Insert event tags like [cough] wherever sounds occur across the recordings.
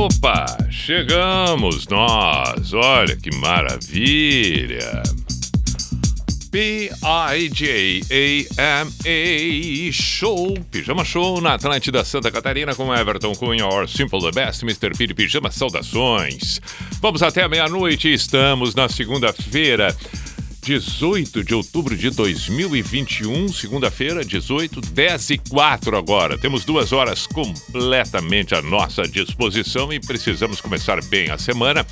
Opa, chegamos nós. Olha que maravilha. P-I-J-A-M-A Show, Pijama Show na Atlântida Santa Catarina com Everton Cunha, or Simple the Best, Mr. Piri Pijama, saudações. Vamos até meia-noite, estamos na segunda-feira, 18 de outubro de 2021, segunda-feira, 18, 10 e 4 agora. Temos duas horas completamente à nossa disposição e precisamos começar bem a semana.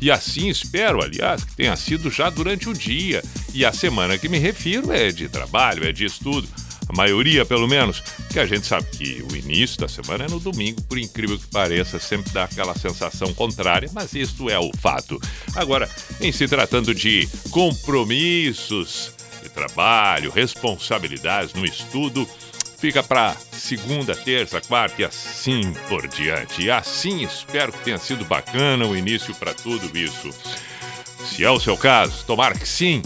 E assim espero, aliás, que tenha sido já durante o dia. E a semana que me refiro é de trabalho, é de estudo maioria pelo menos, que a gente sabe que o início da semana é no domingo, por incrível que pareça, sempre dá aquela sensação contrária, mas isto é o fato. Agora, em se tratando de compromissos de trabalho, responsabilidades no estudo, fica para segunda, terça, quarta e assim por diante. E assim espero que tenha sido bacana o início para tudo isso. Se é o seu caso, tomara que sim.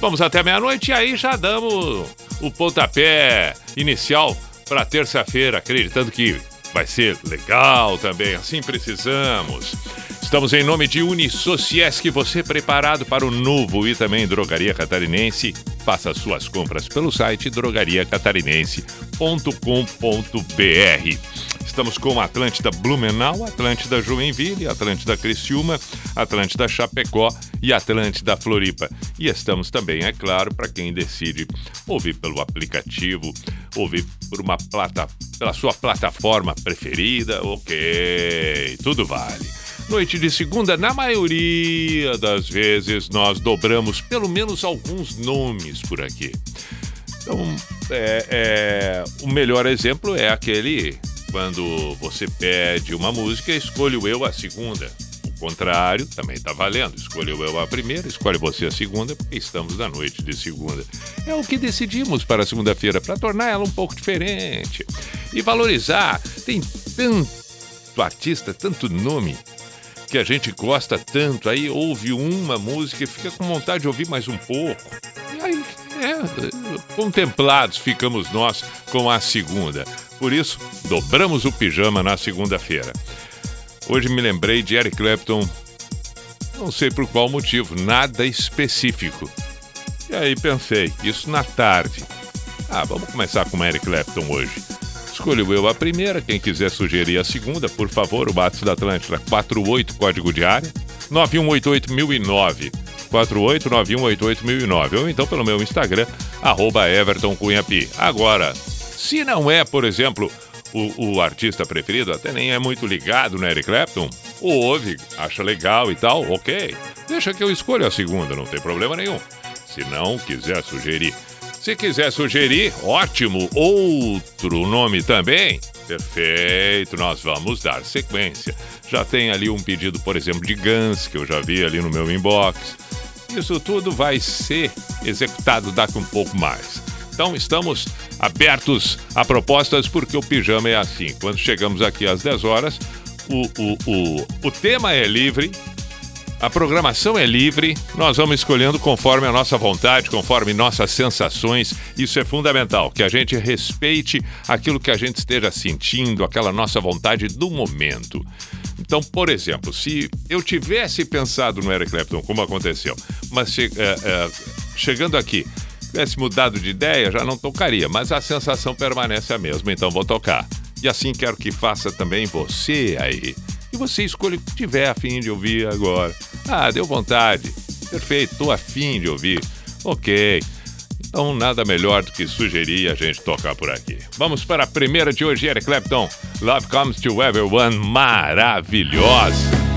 Vamos até meia-noite e aí já damos o pontapé inicial para terça-feira, acreditando que vai ser legal também. Assim precisamos. Estamos em nome de Unisociesc, você preparado para o novo e também Drogaria Catarinense. Faça suas compras pelo site drogariacatarinense.com.br. Estamos com Atlântida Blumenau, Atlântida Joinville, Atlântida Criciúma, Atlântida Chapecó e Atlântida Floripa. E estamos também, é claro, para quem decide ouvir pelo aplicativo, ouvir por uma plata, pela sua plataforma preferida, ok, tudo vale. Noite de segunda, na maioria das vezes, nós dobramos pelo menos alguns nomes por aqui. Então, é, é, o melhor exemplo é aquele quando você pede uma música, escolho eu a segunda. O contrário também está valendo. Escolheu eu a primeira, escolhe você a segunda, porque estamos na noite de segunda. É o que decidimos para segunda-feira, para tornar ela um pouco diferente. E valorizar. Tem tanto artista, tanto nome que a gente gosta tanto, aí ouve uma música e fica com vontade de ouvir mais um pouco. E aí, é, contemplados ficamos nós com a segunda. Por isso, dobramos o pijama na segunda-feira. Hoje me lembrei de Eric Clapton, não sei por qual motivo, nada específico. E aí pensei, isso na tarde. Ah, vamos começar com Eric Clapton hoje. Escolho eu a primeira, quem quiser sugerir a segunda, por favor, o WhatsApp da Atlântida 48 código de área 9188009. 489188009 ou então pelo meu Instagram, arroba. Agora, se não é, por exemplo, o, o, artista preferido, até nem é muito ligado no Eric Clapton, ouve, acha legal e tal, ok. Deixa que eu escolha a segunda, não tem problema nenhum. Se não quiser sugerir se quiser sugerir, ótimo, outro nome também, perfeito, nós vamos dar sequência. Já tem ali um pedido, por exemplo, de Guns, que eu já vi ali no meu inbox. Isso tudo vai ser executado daqui um pouco mais. Então estamos abertos a propostas porque o pijama é assim. Quando chegamos aqui às 10 horas, o, o, o, o tema é livre, a programação é livre, nós vamos escolhendo conforme a nossa vontade, conforme nossas sensações. Isso é fundamental, que a gente respeite aquilo que a gente esteja sentindo, aquela nossa vontade do momento. Então, por exemplo, se eu tivesse pensado no Eric Clapton, como aconteceu, mas che é, é, chegando aqui, tivesse mudado de ideia, já não tocaria, mas a sensação permanece a mesma, então vou tocar. E assim quero que faça também você aí. E você escolhe o que tiver afim de ouvir agora. Ah, deu vontade. Perfeito, tô afim de ouvir. Ok. Então, nada melhor do que sugerir a gente tocar por aqui. Vamos para a primeira de hoje, Eric Clapton. Love Comes to Everyone. Maravilhosa.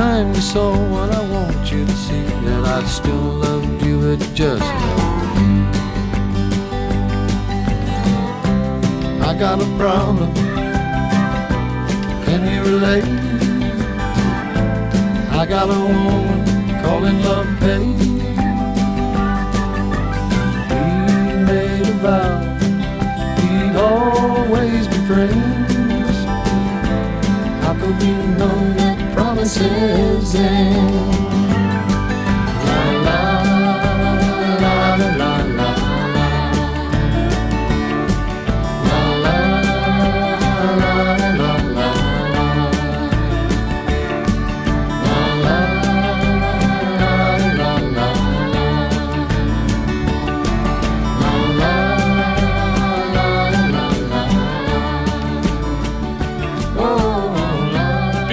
Time you saw what I want you to see that I still love you, it just Problem. Can you relate? I got a woman calling love pain. We made a vow we'd always be friends. How could we know that promises end?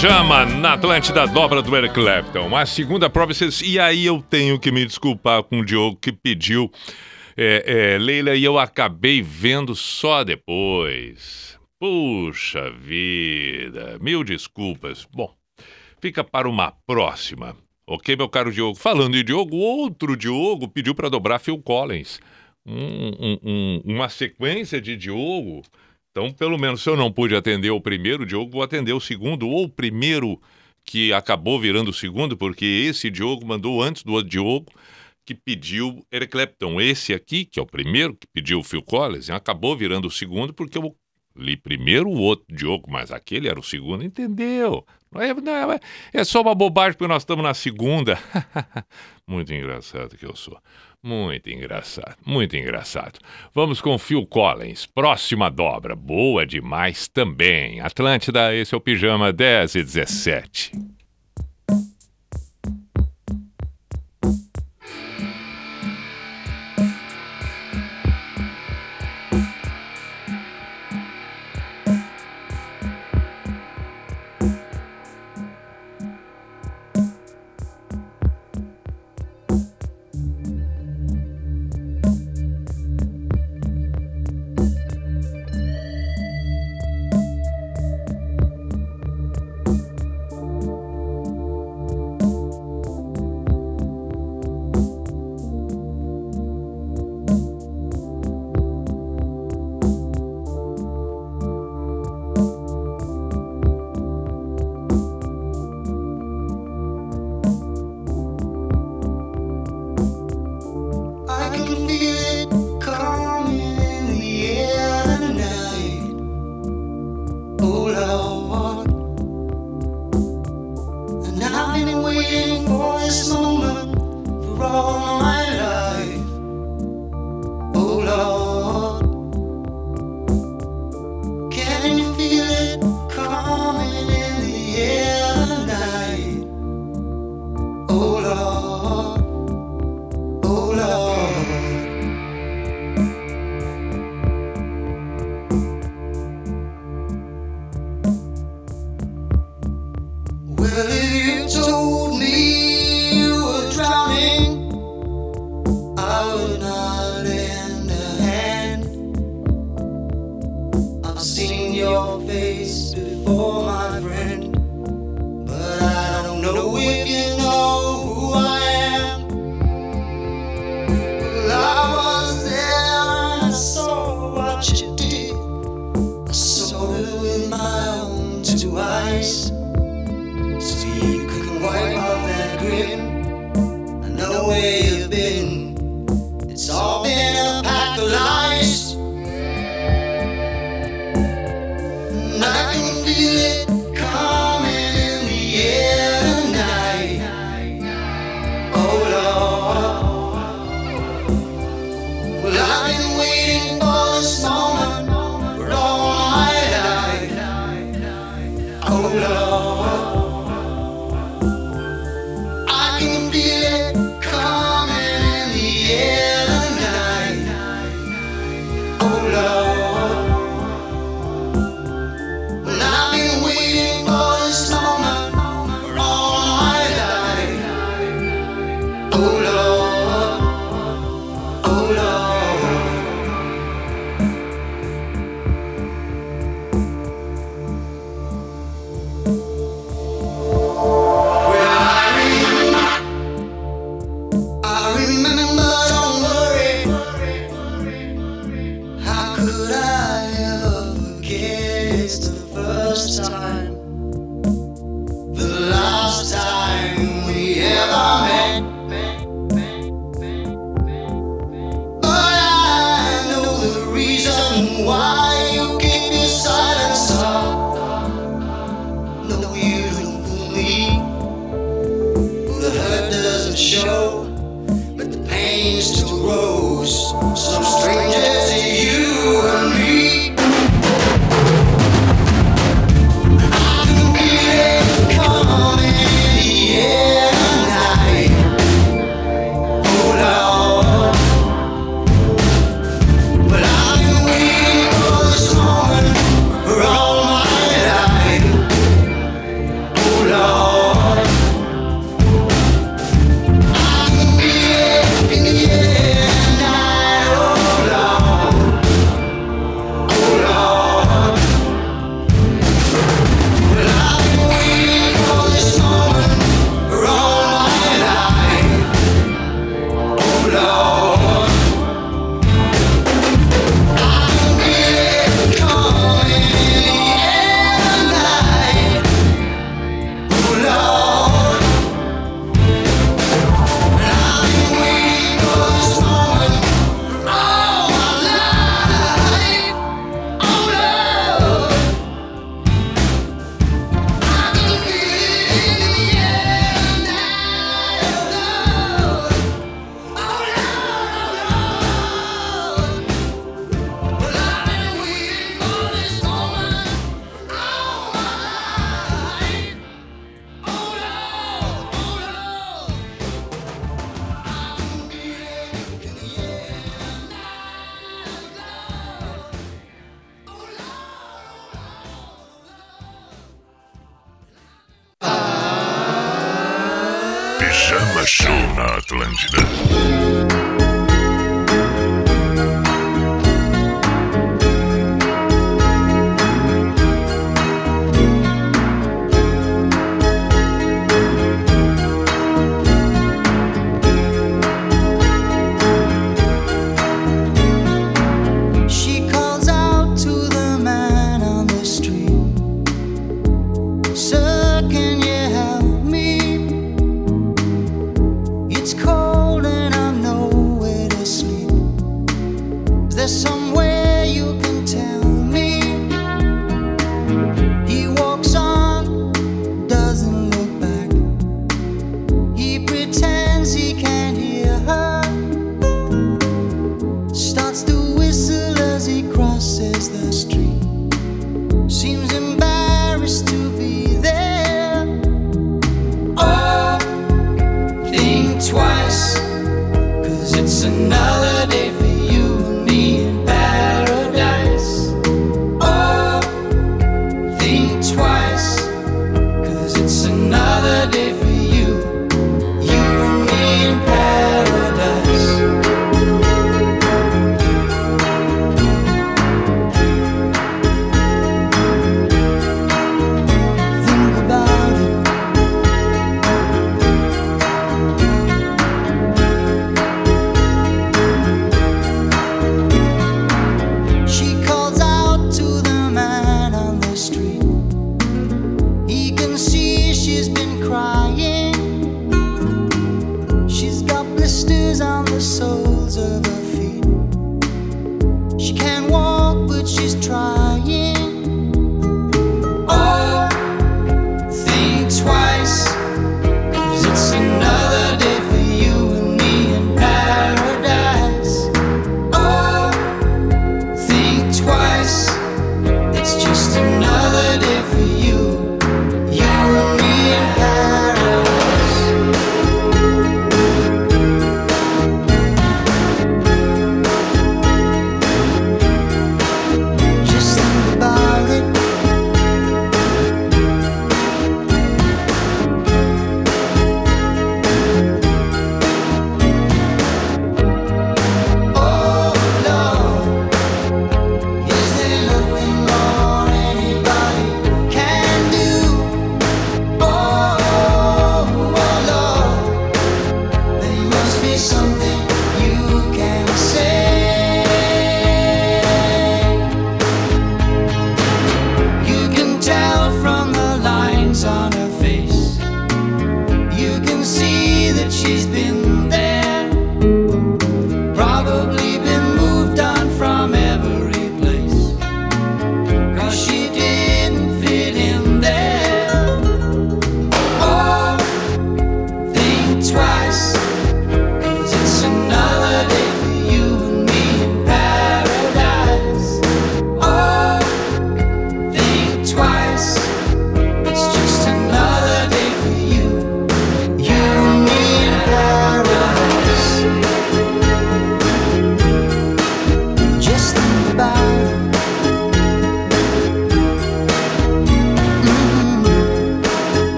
Pijama na Atlântida, dobra do Eric Clapton. A segunda Promises, e aí eu tenho que me desculpar com o Diogo que pediu. É, é, Leila, e eu acabei vendo só depois. Puxa vida, mil desculpas. Bom, fica para uma próxima. Ok, meu caro Diogo? Falando em Diogo, outro Diogo pediu para dobrar Phil Collins. Um- um- um- uma sequência de Diogo. Então, pelo menos, se eu não pude atender o primeiro, Diogo, vou atender o segundo, ou o primeiro que acabou virando o segundo, porque esse Diogo mandou antes do outro Diogo, que pediu Eric Clapton. Esse aqui, que é o primeiro que pediu o Phil Collins, acabou virando o segundo, porque eu li primeiro o outro Diogo, mas aquele era o segundo, entendeu? Não é, não é, é só uma bobagem porque nós estamos na segunda. [laughs] Muito engraçado que eu sou. Muito engraçado, muito engraçado. Vamos com Phil Collins, próxima dobra, boa demais também. Atlântida, esse é o Pijama 10 e 17. Oh, love. Atlântida.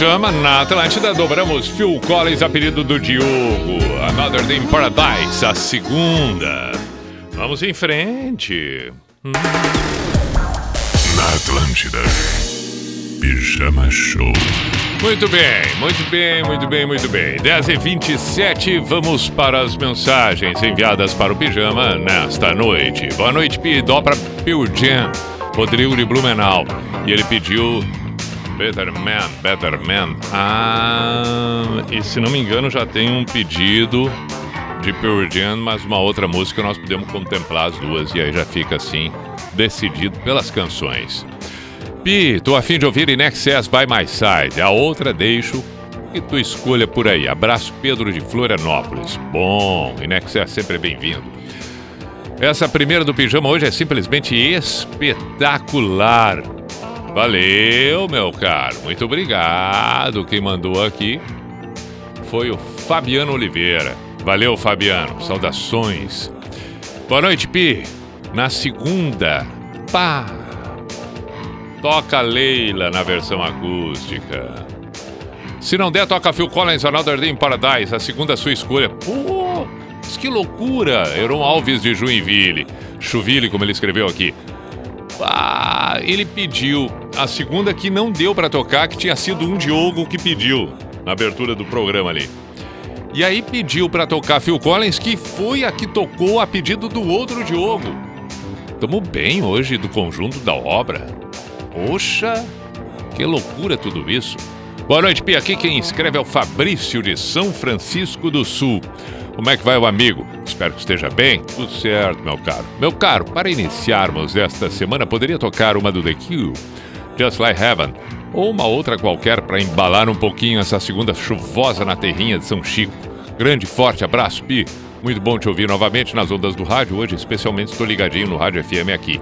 Pijama na Atlântida. Dobramos Phil Collins, apelido do Diogo. Another Day in Paradise, a segunda. Vamos em frente. Hum. Na Atlântida. Pijama Show. Muito bem, muito bem, muito bem, muito bem. 10 e 27 vamos para as mensagens enviadas para o Pijama nesta noite. Boa noite, Pi. Dó para Pio Jam, Rodrigo de Blumenau. E ele pediu Better Man, Better Man. Ah, e se não me engano já tem um pedido de Pearl Jam, mas uma outra música nós podemos contemplar as duas e aí já fica assim decidido pelas canções. Pi, tô afim de ouvir In Excess by My Side. A outra deixo e tu escolha por aí. Abraço Pedro de Florianópolis. Bom, In Excess sempre bem-vindo. Essa primeira do pijama hoje é simplesmente espetacular. Valeu, meu caro. Muito obrigado. Quem mandou aqui foi o Fabiano Oliveira. Valeu, Fabiano. Saudações. Boa noite, Pi. Na segunda, pá. Toca Leila na versão acústica. Se não der, toca Phil Collins, Another Day in Paradise, a segunda sua escolha. Pô, que loucura! Heron Alves de Joinville. Chuville, como ele escreveu aqui. Ah, ele pediu a segunda que não deu para tocar, que tinha sido um Diogo que pediu na abertura do programa ali. E aí pediu para tocar Phil Collins, que foi a que tocou a pedido do outro Diogo. Tamo bem hoje do conjunto da obra. Poxa, que loucura tudo isso. Boa noite, Pia. Aqui quem escreve é o Fabrício de São Francisco do Sul. Como é que vai o amigo? Espero que esteja bem. Tudo certo, meu caro. Meu caro, para iniciarmos esta semana, poderia tocar uma do The Cure, Just Like Heaven, ou uma outra qualquer para embalar um pouquinho essa segunda chuvosa na terrinha de São Chico. Grande forte abraço, Pi. Muito bom te ouvir novamente nas ondas do rádio. Hoje, especialmente, estou ligadinho no Rádio FM aqui.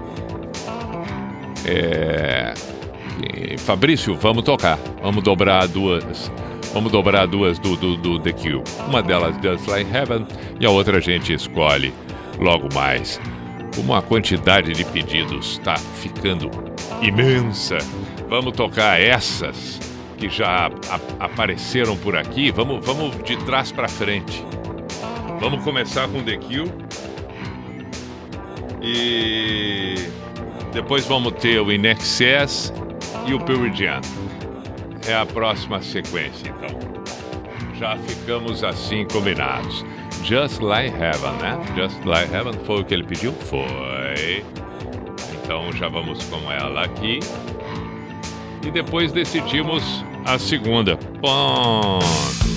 É... Fabrício, vamos tocar. Vamos dobrar duas. Vamos dobrar duas do, do, do The Cure. Uma delas, Just Like Heaven, e a outra a gente escolhe logo mais. Como a quantidade de pedidos está ficando imensa, vamos tocar essas que já apareceram por aqui. Vamos, vamos de trás para frente. Vamos começar com The Cure. E depois vamos ter o In Excess e o Pearl Jam. É a próxima sequência, então. Já ficamos assim combinados. Just Like Heaven, né? Just Like Heaven foi o que ele pediu? Foi. Então já vamos com ela aqui. E depois decidimos a segunda. Ponto.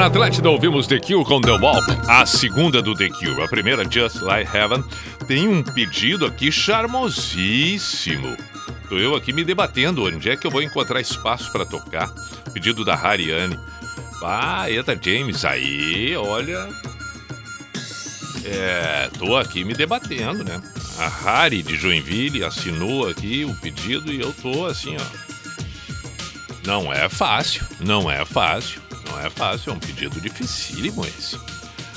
Na Atlântida, ouvimos The Cure com The Walk, a segunda do The Cure. A primeira, Just Like Heaven, tem um pedido aqui charmosíssimo. Tô eu aqui me debatendo onde é que eu vou encontrar espaço para tocar. Pedido da Hariane. Ah, Eta James, aí, olha. É, tô aqui me debatendo, né? A Hari de Joinville assinou aqui o pedido e eu tô assim, ó. Não é fácil, não é fácil, não é fácil, é um pedido dificílimo esse.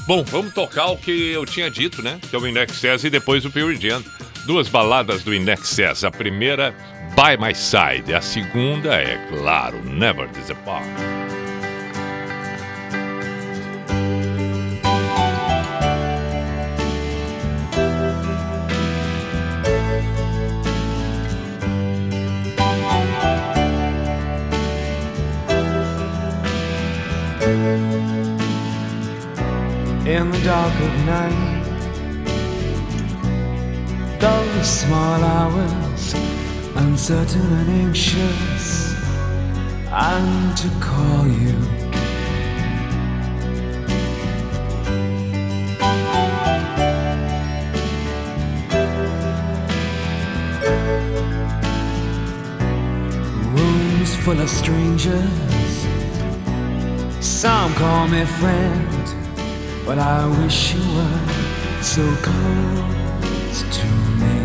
Bom, vamos tocar o que eu tinha dito, né? Que é o Inexcess e depois o Pure Jam. Duas baladas do Inexcess. A primeira, By My Side. A segunda é, claro, Never Disappoint. Dark of night. Those small hours, uncertain and anxious, I need to call you. Rooms full of strangers. Some call me friend, but I wish you were so close to me.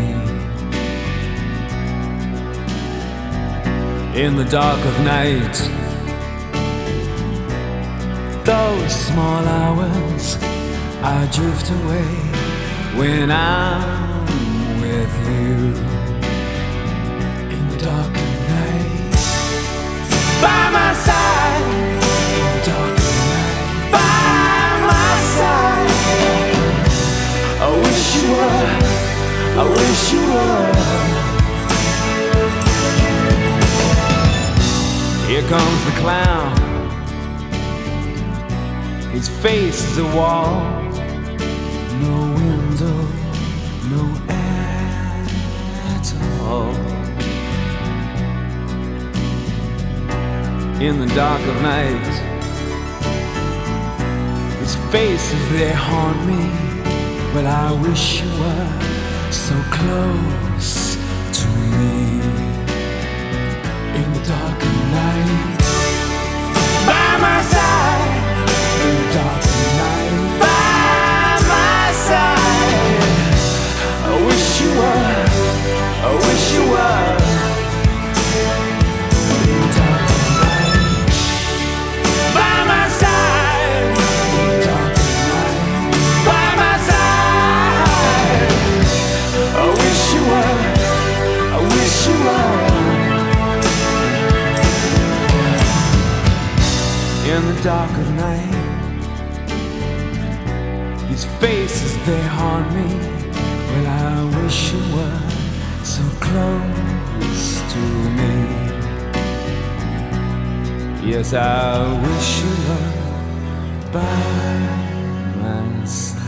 In the dark of night, those small hours, I drift away when I'm with you. In the dark of night, by my side. Were. I wish you were. Here comes the clown. His face is a wall. No window, no air at all. In the dark of night, his faces they haunt me. But I wish you were so close to me in the dark of night. By my side. Dark of night. These faces they haunt me. Well, I wish you were so close to me. Yes, I wish you were by my side.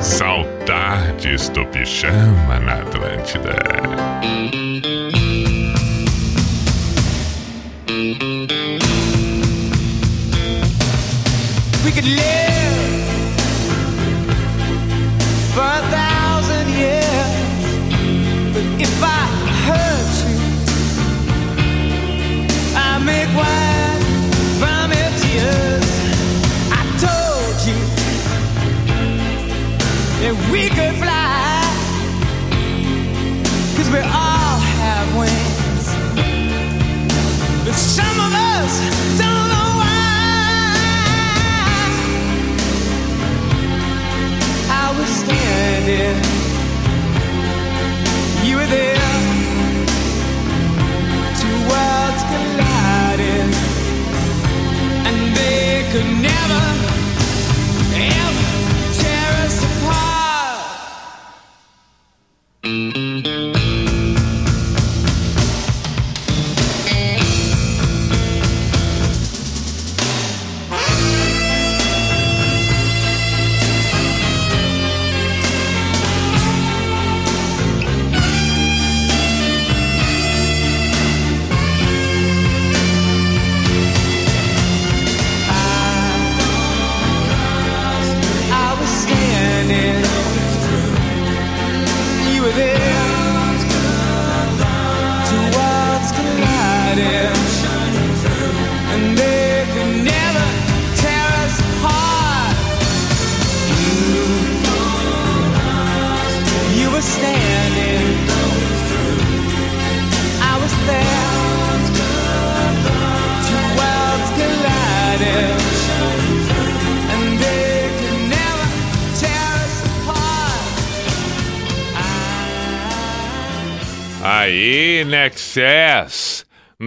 Saudades do pijama na Atlântida.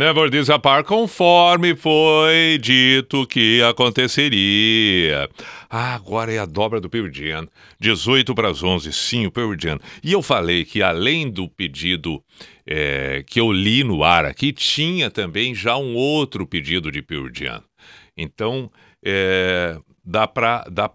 Never Disappear conforme foi dito que aconteceria. Ah, agora é a dobra do Pearl Jam. 18 para as 11, sim, o Pearl Jam. E eu falei que além do pedido é, que eu li no ar aqui, tinha também já um outro pedido de Pearl Jam. Então, é, dá para dá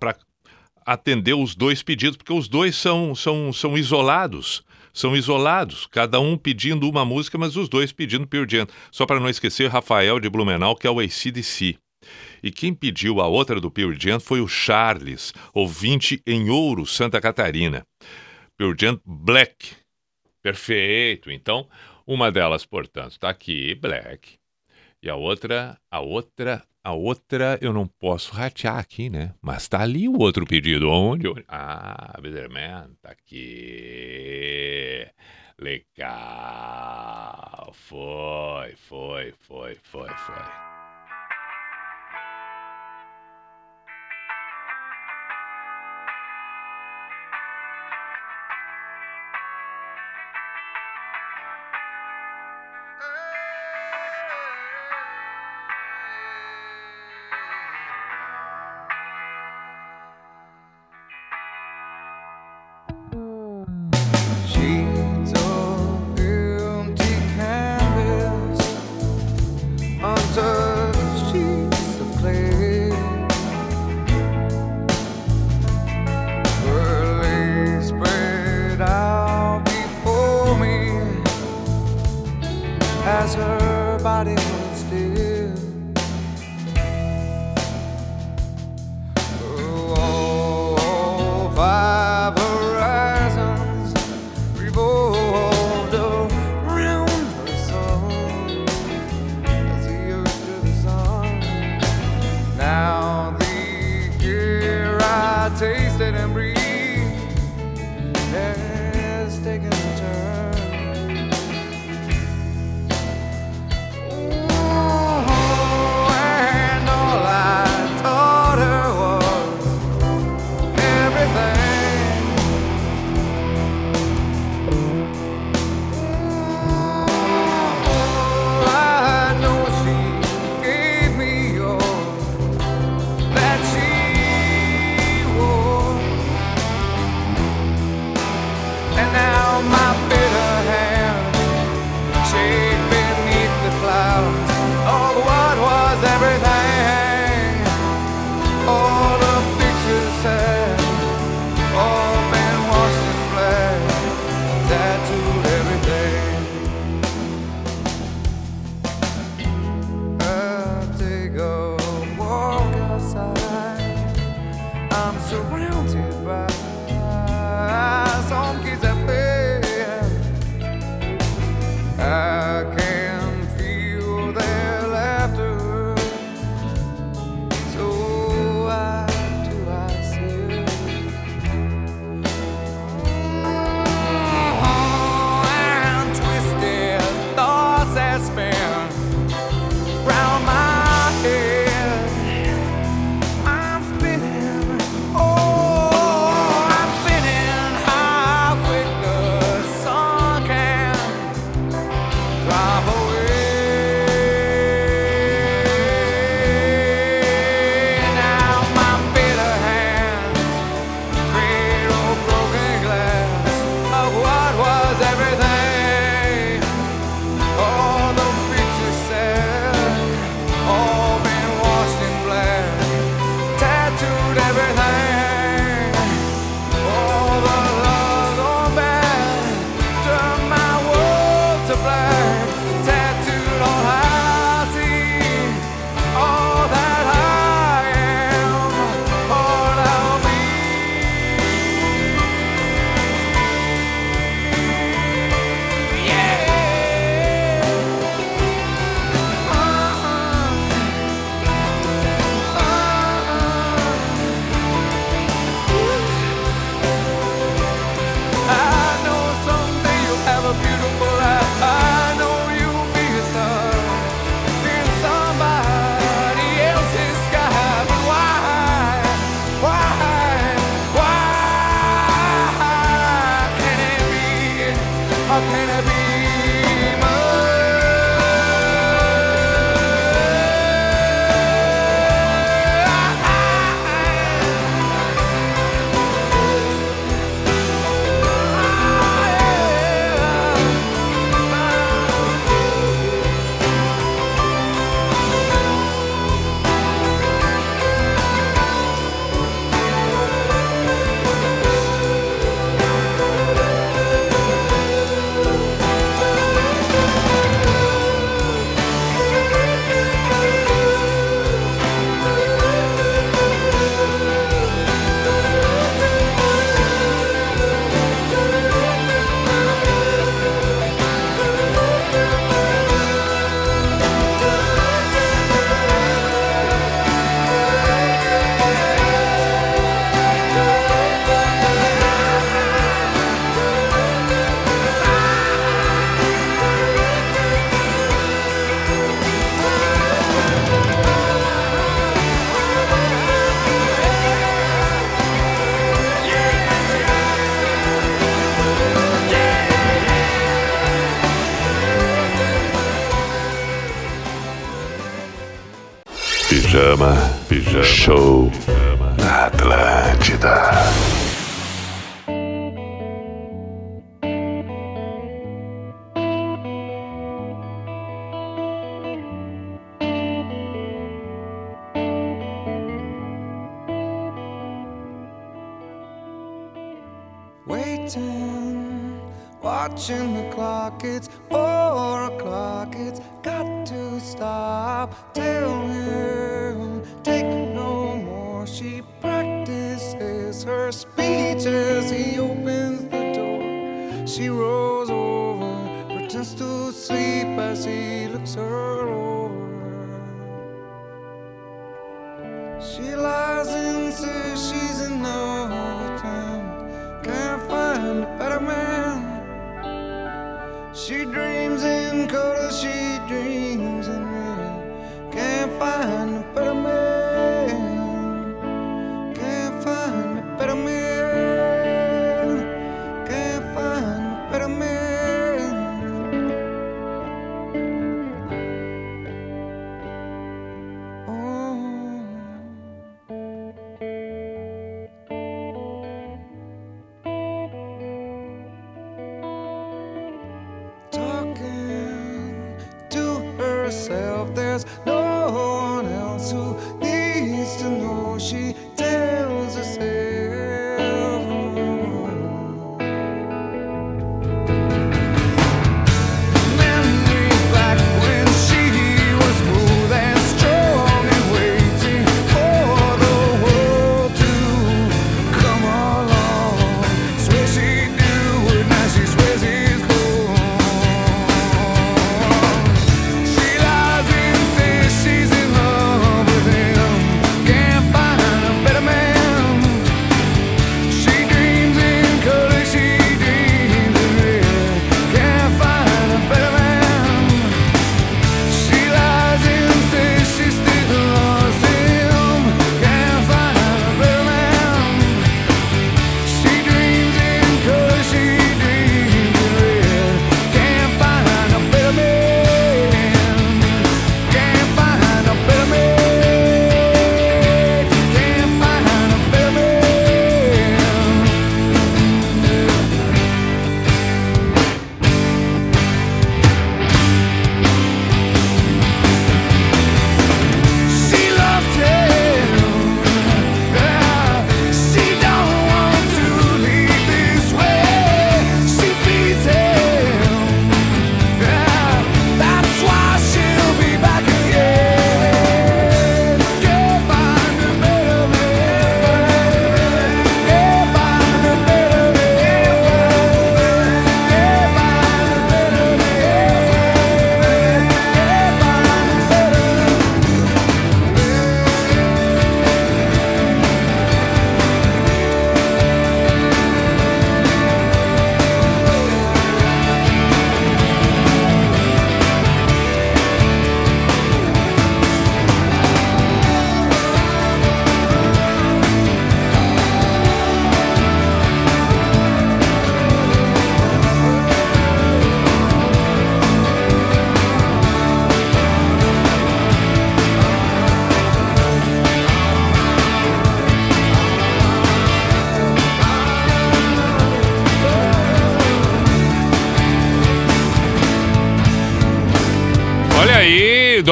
atender os dois pedidos, porque os dois são, são, são isolados são isolados, cada um pedindo uma música, mas os dois pedindo Pure Jam. Só para não esquecer, Rafael de Blumenau, que é o ACDC. E quem pediu a outra do Pure Jam foi o Charles, ouvinte em Ouro, Santa Catarina. Pure Jam Black. Perfeito. Então, uma delas, portanto, está aqui, Black. E a outra, a outra a outra eu não posso ratear aqui, né? Mas tá ali o outro pedido. Onde? Ah, Bitterman, tá aqui. Legal. Foi, foi, foi, foi, foi.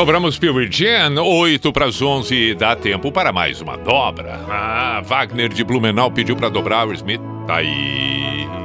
dobramos Pure Jam, 8 para as 11, dá tempo para mais uma dobra. Ah, Wagner de Blumenau pediu para dobrar o Smith. Tá aí.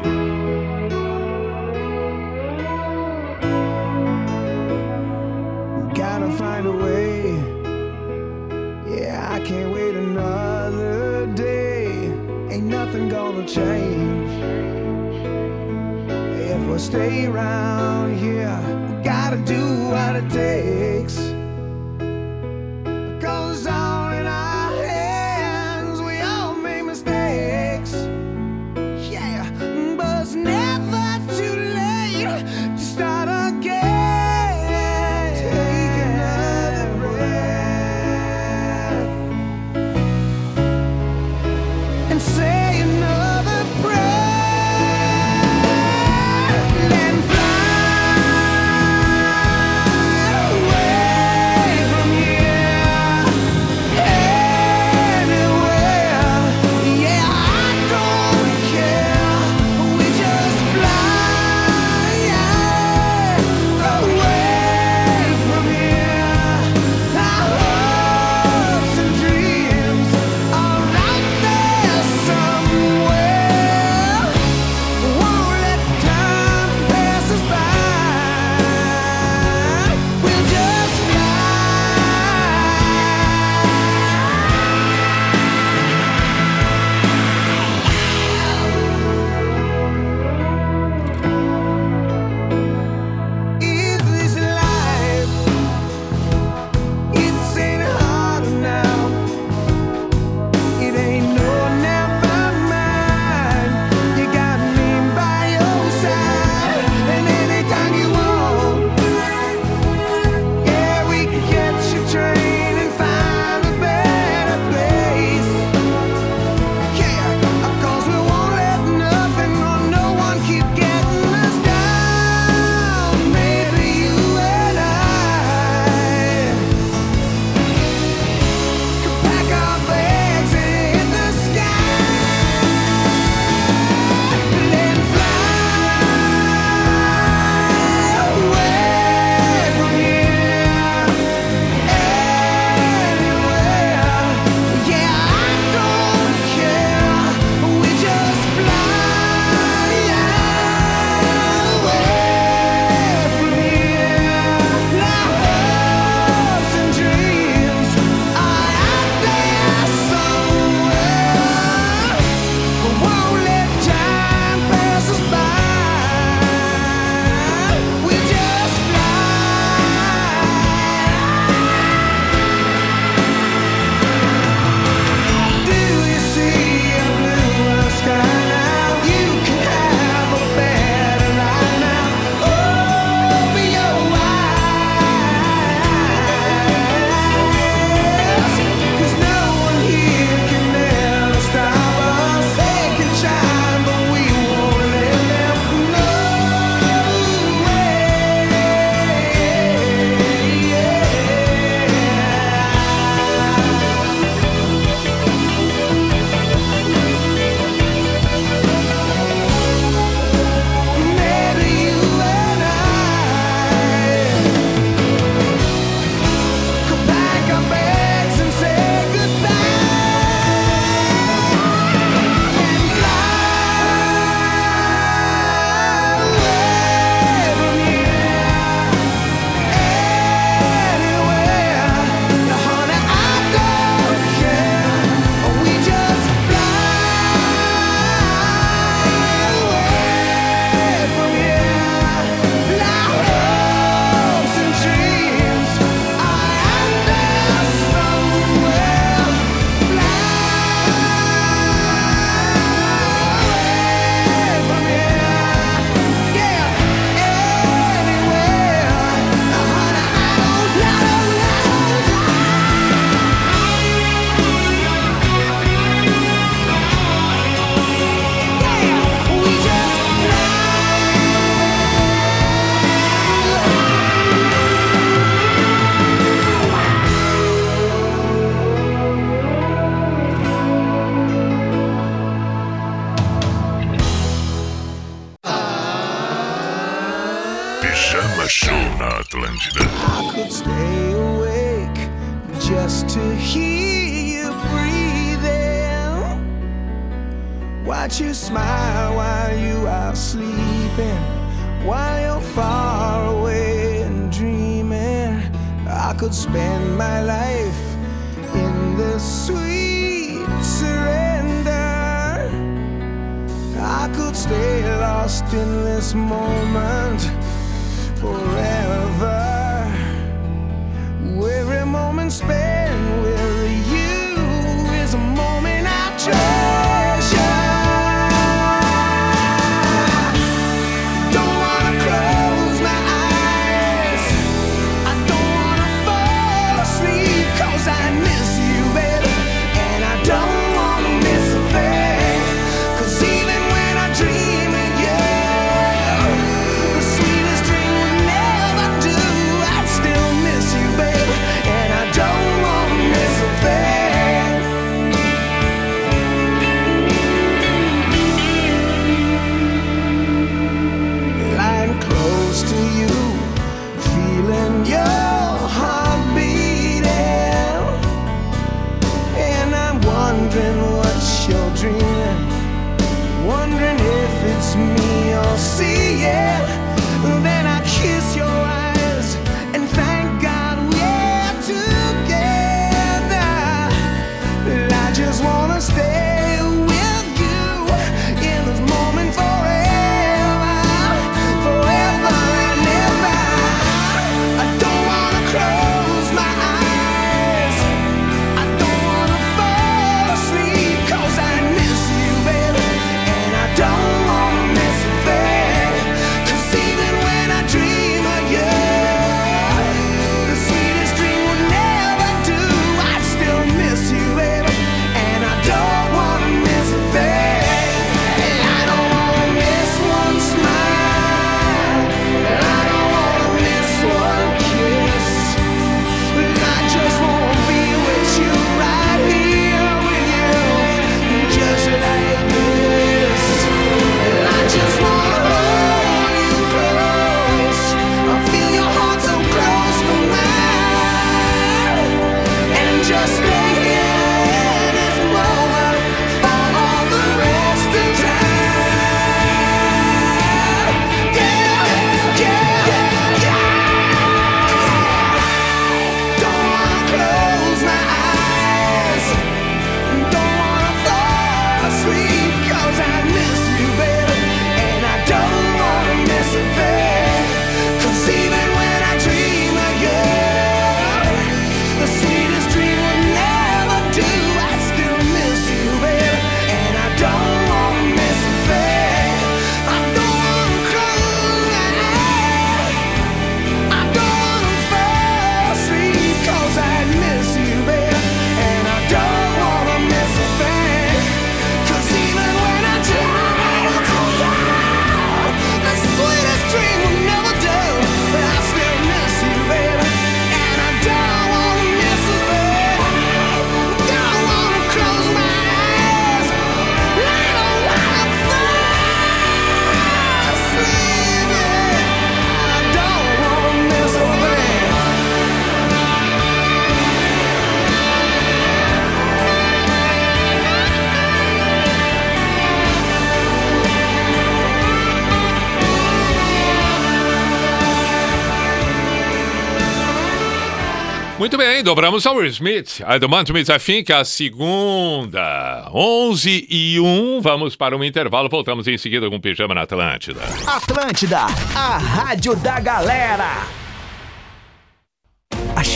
dobramos ao Will Smith. I don't want to meet, a think, a segunda. 11 e 1, vamos para um intervalo. Voltamos em seguida com o Pijama na Atlântida. Atlântida, a rádio da galera.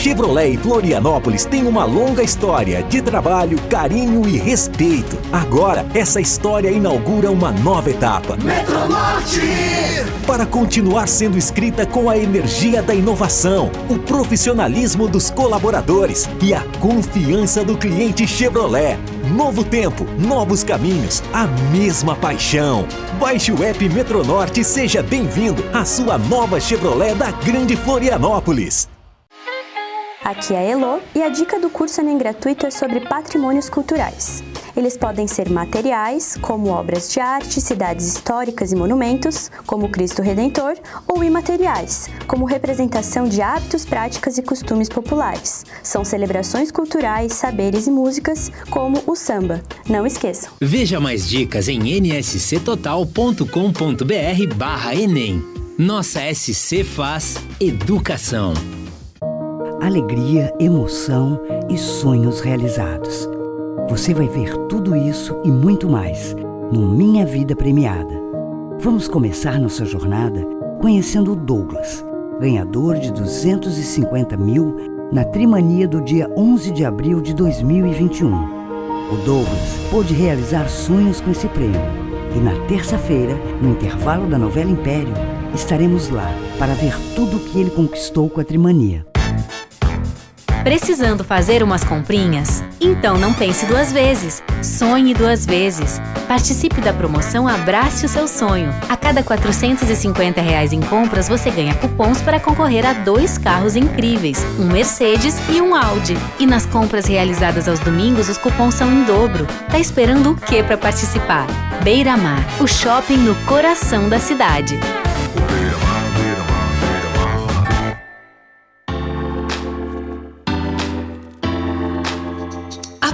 Chevrolet Florianópolis tem uma longa história de trabalho, carinho e respeito. Agora, essa história inaugura uma nova etapa. Metronorte! Para continuar sendo escrita com a energia da inovação, o profissionalismo dos colaboradores e a confiança do cliente Chevrolet. Novo tempo, novos caminhos, a mesma paixão. Baixe o app Metronorte e seja bem-vindo à sua nova Chevrolet da Grande Florianópolis. Aqui é a Elo e a dica do curso Enem gratuito é sobre patrimônios culturais. Eles podem ser materiais, como obras de arte, cidades históricas e monumentos, como Cristo Redentor, ou imateriais, como representação de hábitos, práticas e costumes populares. São celebrações culturais, saberes e músicas, como o samba. Não esqueçam. Veja mais dicas em nsctotal.com.br/enem. Nossa SC faz educação. Alegria, emoção e sonhos realizados. Você vai ver tudo isso e muito mais no Minha Vida Premiada. Vamos começar nossa jornada conhecendo o Douglas, ganhador de 250 mil na Trimania do dia 11 de abril de 2021. O Douglas pôde realizar sonhos com esse prêmio e na terça-feira, no intervalo da novela Império, estaremos lá para ver tudo o que ele conquistou com a Trimania. Precisando fazer umas comprinhas? Então não pense duas vezes. Sonhe duas vezes. Participe da promoção Abrace o seu sonho. A cada 450 reais em compras, você ganha cupons para concorrer a dois carros incríveis, um Mercedes e um Audi. E nas compras realizadas aos domingos, os cupons são em dobro. Tá esperando o que para participar? Beira Mar, o shopping no coração da cidade.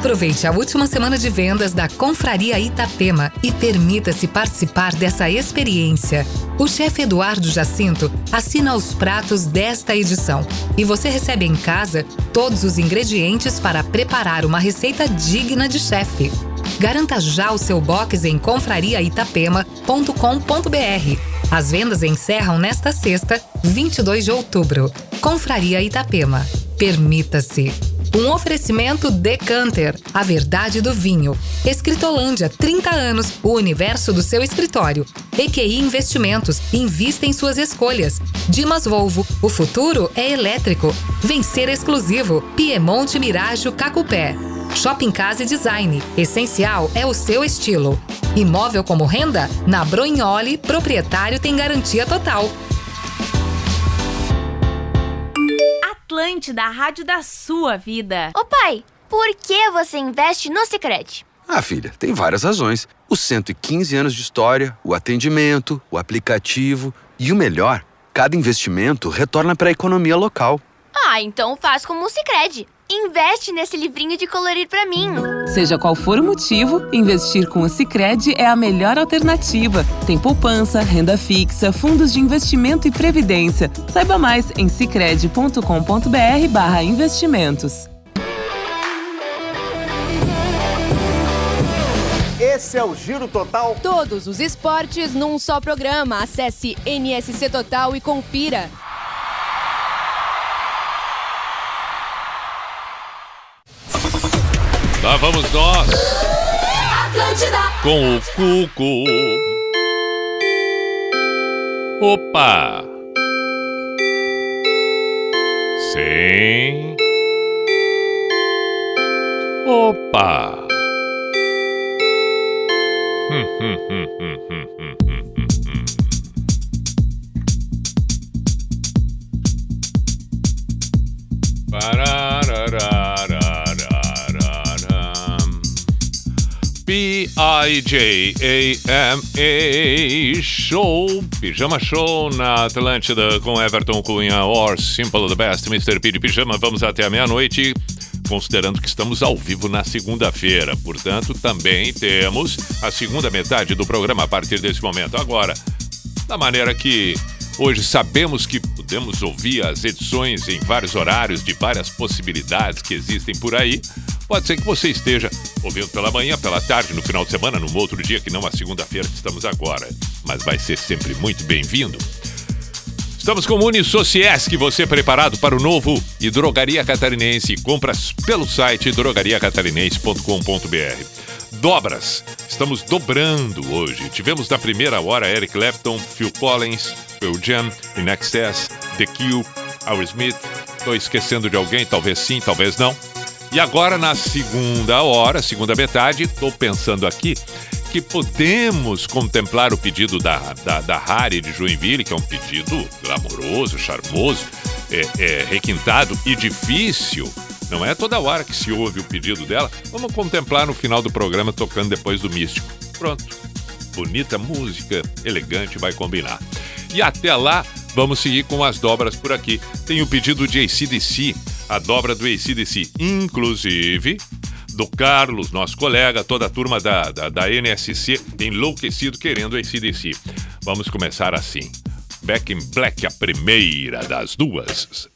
Aproveite a última semana de vendas da Confraria Itapema e permita-se participar dessa experiência. O chefe Eduardo Jacinto assina os pratos desta edição e você recebe em casa todos os ingredientes para preparar uma receita digna de chefe. Garanta já o seu box em confrariaitapema.com.br. As vendas encerram nesta sexta, 22 de outubro. Confraria Itapema. Permita-se. Um oferecimento Decanter, a verdade do vinho. Escritolândia, 30 anos, o universo do seu escritório. EQI Investimentos, invista em suas escolhas. Dimas Volvo, o futuro é elétrico. Vencer exclusivo, Piemonte Mirajo Cacupé. Shopping Casa e Design, essencial é o seu estilo. Imóvel como renda? Na Brognoli, proprietário tem garantia total. Atlântida, a rádio da sua vida. Ô pai, por que você investe no Sicredi? Ah, filha, tem várias razões. Os 115 anos de história, o atendimento, o aplicativo e o melhor, cada investimento retorna para a economia local. Ah, então faz como o Sicredi. Investe nesse livrinho de colorir para mim. Seja qual for o motivo, investir com o Sicredi é a melhor alternativa. Tem poupança, renda fixa, fundos de investimento e previdência. Saiba mais em sicredi.com.br/investimentos. Esse é o Giro Total. Todos os esportes num só programa. Acesse NSC Total e confira. Lá vamos nós. Atlântida. Com o Cuco. Opa. Sim. Opa. Hum, hum, hum, hum, hum, hum, hum, hum. P-I-J-A-M-A Show, Pijama Show na Atlântida com Everton Cunha or Simple the Best, Mr. P de Pijama. Vamos até a meia-noite, considerando que estamos ao vivo na segunda-feira. Portanto, também temos a segunda metade do programa a partir desse momento. Agora, da maneira que hoje sabemos que podemos ouvir as edições em vários horários de várias possibilidades que existem por aí. Pode ser que você esteja ouvindo pela manhã, pela tarde, no final de semana, num outro dia que não a segunda-feira que estamos agora. Mas vai ser sempre muito bem-vindo. Estamos com o Unisociesc, você preparado para o novo e Drogaria Catarinense. Compras pelo site drogariacatarinense.com.br. Dobras, estamos dobrando hoje. Tivemos na primeira hora Eric Clapton, Phil Collins, Pearl Jam, In Excess, The Cure, Aerosmith. Estou esquecendo de alguém? Talvez sim, talvez não. E agora, na segunda hora, segunda metade, estou pensando aqui que podemos contemplar o pedido da, da, da Harry de Joinville, que é um pedido glamouroso, charmoso, é, é, requintado e difícil, não é toda hora que se ouve o pedido dela. Vamos contemplar no final do programa tocando depois do Místico. Pronto. Bonita música, elegante, vai combinar. E até lá, vamos seguir com as dobras por aqui. Tem o pedido de ACDC, a dobra do ACDC, inclusive do Carlos, nosso colega, toda a turma da, da, da NSC enlouquecido querendo ACDC. Vamos começar assim. Back in Black, a primeira das duas.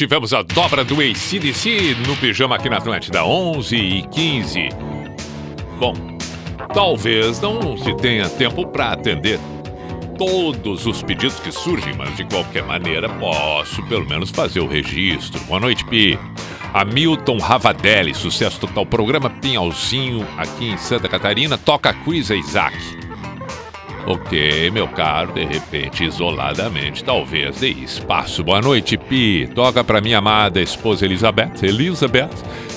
Tivemos a dobra do ACDC no pijama aqui na Atlântida, 11 e 15. Bom, talvez não se tenha tempo para atender todos os pedidos que surgem, mas de qualquer maneira posso pelo menos fazer o registro. Boa noite, Pi. Hamilton Ravadelli, sucesso total. Programa Pinhalzinho aqui em Santa Catarina. Toca quiz Isaac. Ok, meu caro, de repente, isoladamente, talvez dê espaço. Boa noite, Pi. Toca pra minha amada esposa Elizabeth. Elizabeth,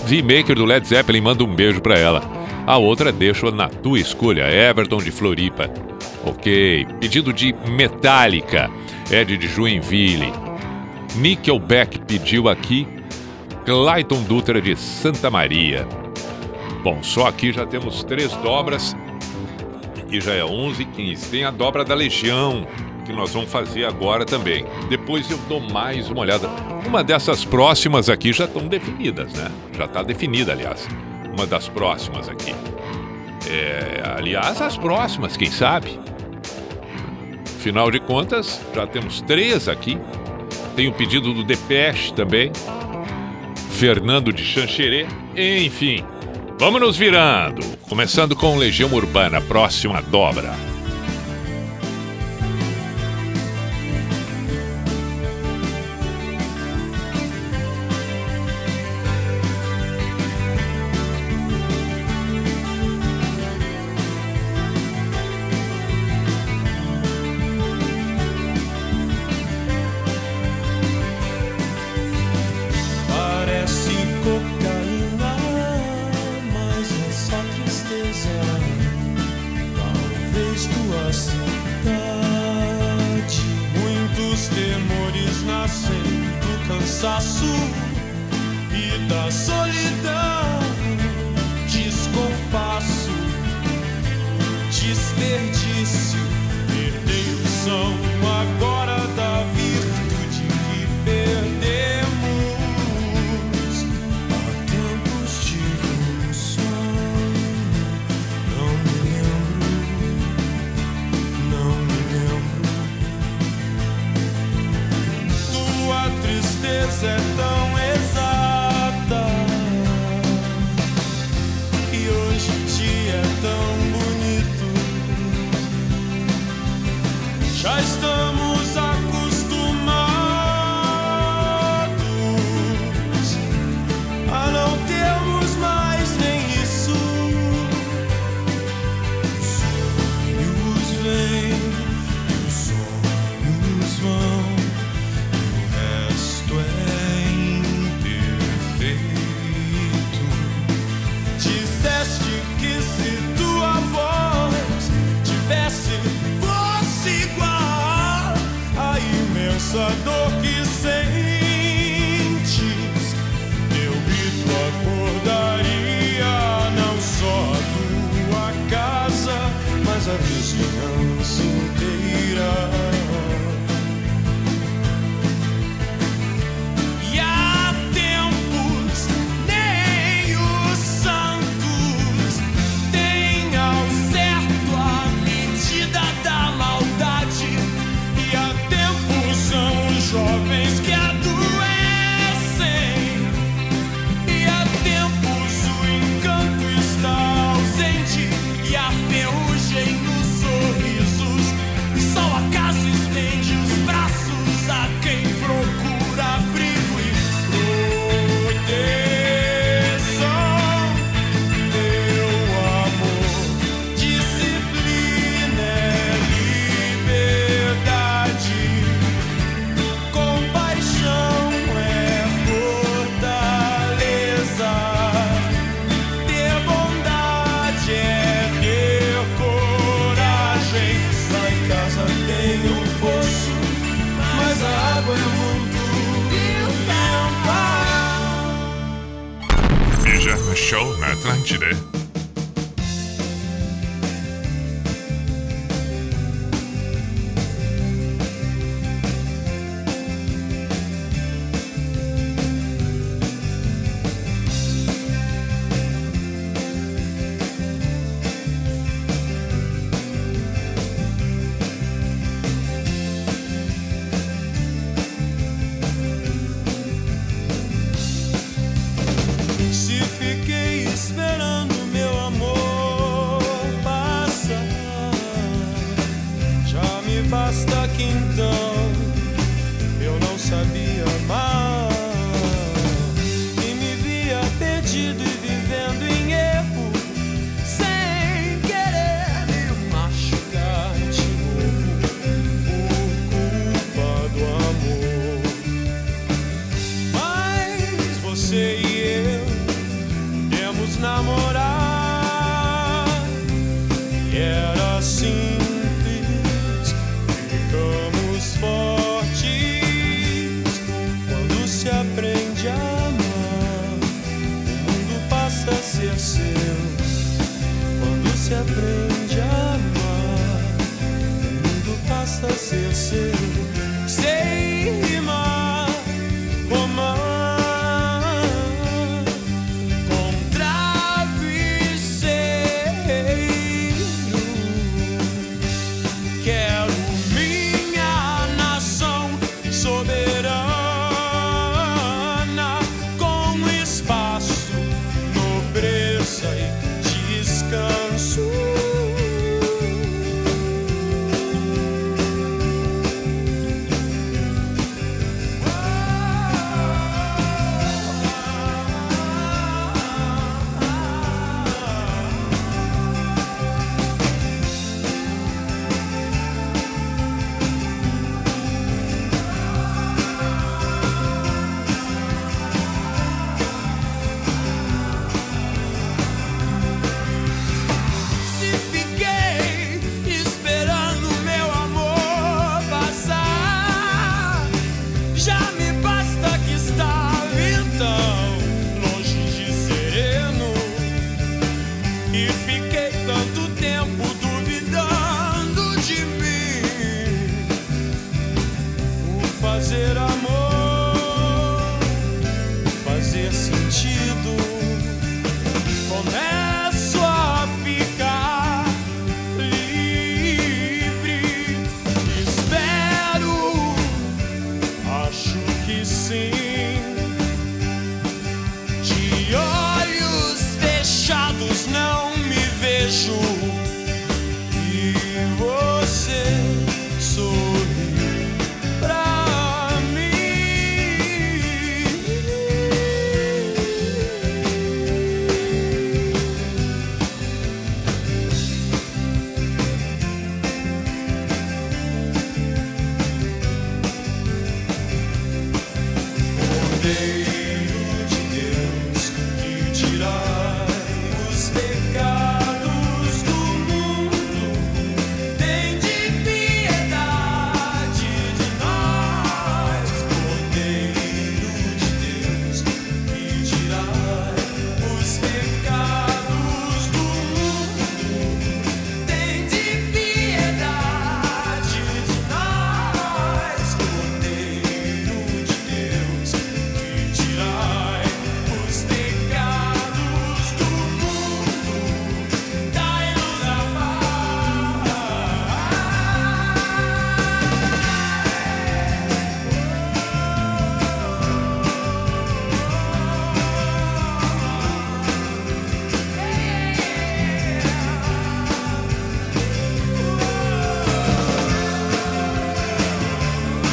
V-Maker do Led Zeppelin, manda um beijo pra ela. A outra deixo na tua escolha, Everton de Floripa. Ok, pedido de Metallica, Ed de Joinville. Nickelback pediu aqui Clayton Dutra de Santa Maria. Bom, só aqui já temos três dobras e já é 11 e 15. Tem a dobra da Legião, que nós vamos fazer agora também. Depois eu dou mais uma olhada. Uma dessas próximas aqui já estão definidas, né? Já está definida, aliás. Uma das próximas aqui. É, aliás, as próximas, quem sabe? Afinal de contas, já temos três aqui. Tem o pedido do Depeche também. Fernando de Xanxerê. Enfim, vamos nos virando. Começando com Legião Urbana, próxima dobra.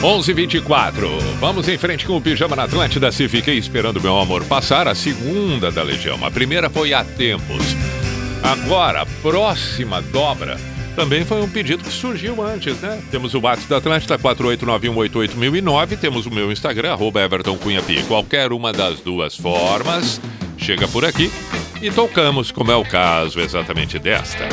11:24. Vamos em frente com o Pijama na Atlântida. Se fiquei esperando meu amor passar, a segunda da Legião. A primeira foi há tempos. Agora, a próxima dobra também foi um pedido que surgiu antes, né? Temos o WhatsApp da Atlântida, 489188009. Temos o meu Instagram, arroba Everton Cunha Qualquer uma das duas formas, chega por aqui e tocamos, como é o caso exatamente desta.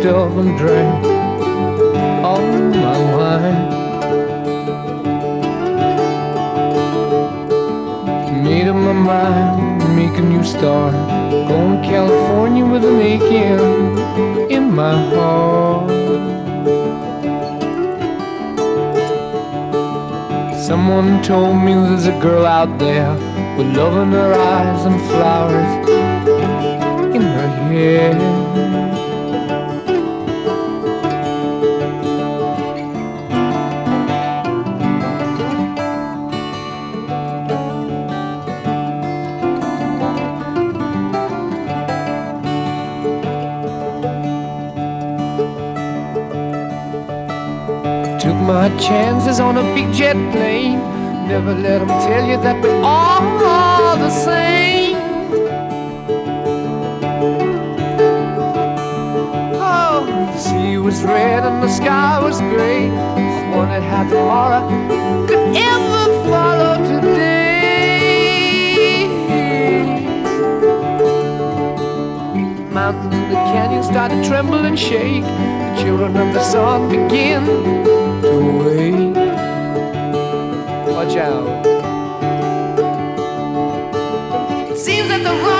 My stuff and drink all my wine. Made up my mind, make a new start. Going to California with an aching in my heart. Someone told me there's a girl out there with love in her eyes and flowers in her hair. Chances on a big jet plane. Never let them tell you that we're all the same. Oh, the sea was red and the sky was gray. Wondered how tomorrow could ever follow today. Mountains and the canyons start to tremble and shake. The children of the sun begin It seems that the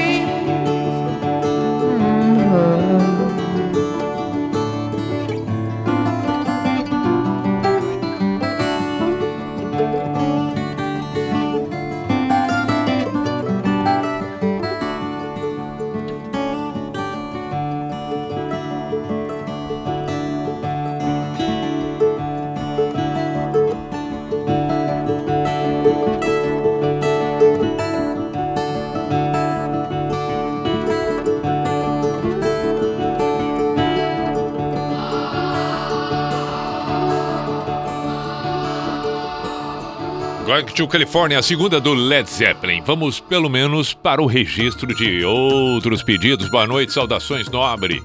Going to California, a segunda do Led Zeppelin. Vamos pelo menos para o registro de outros pedidos. Boa noite, saudações nobre.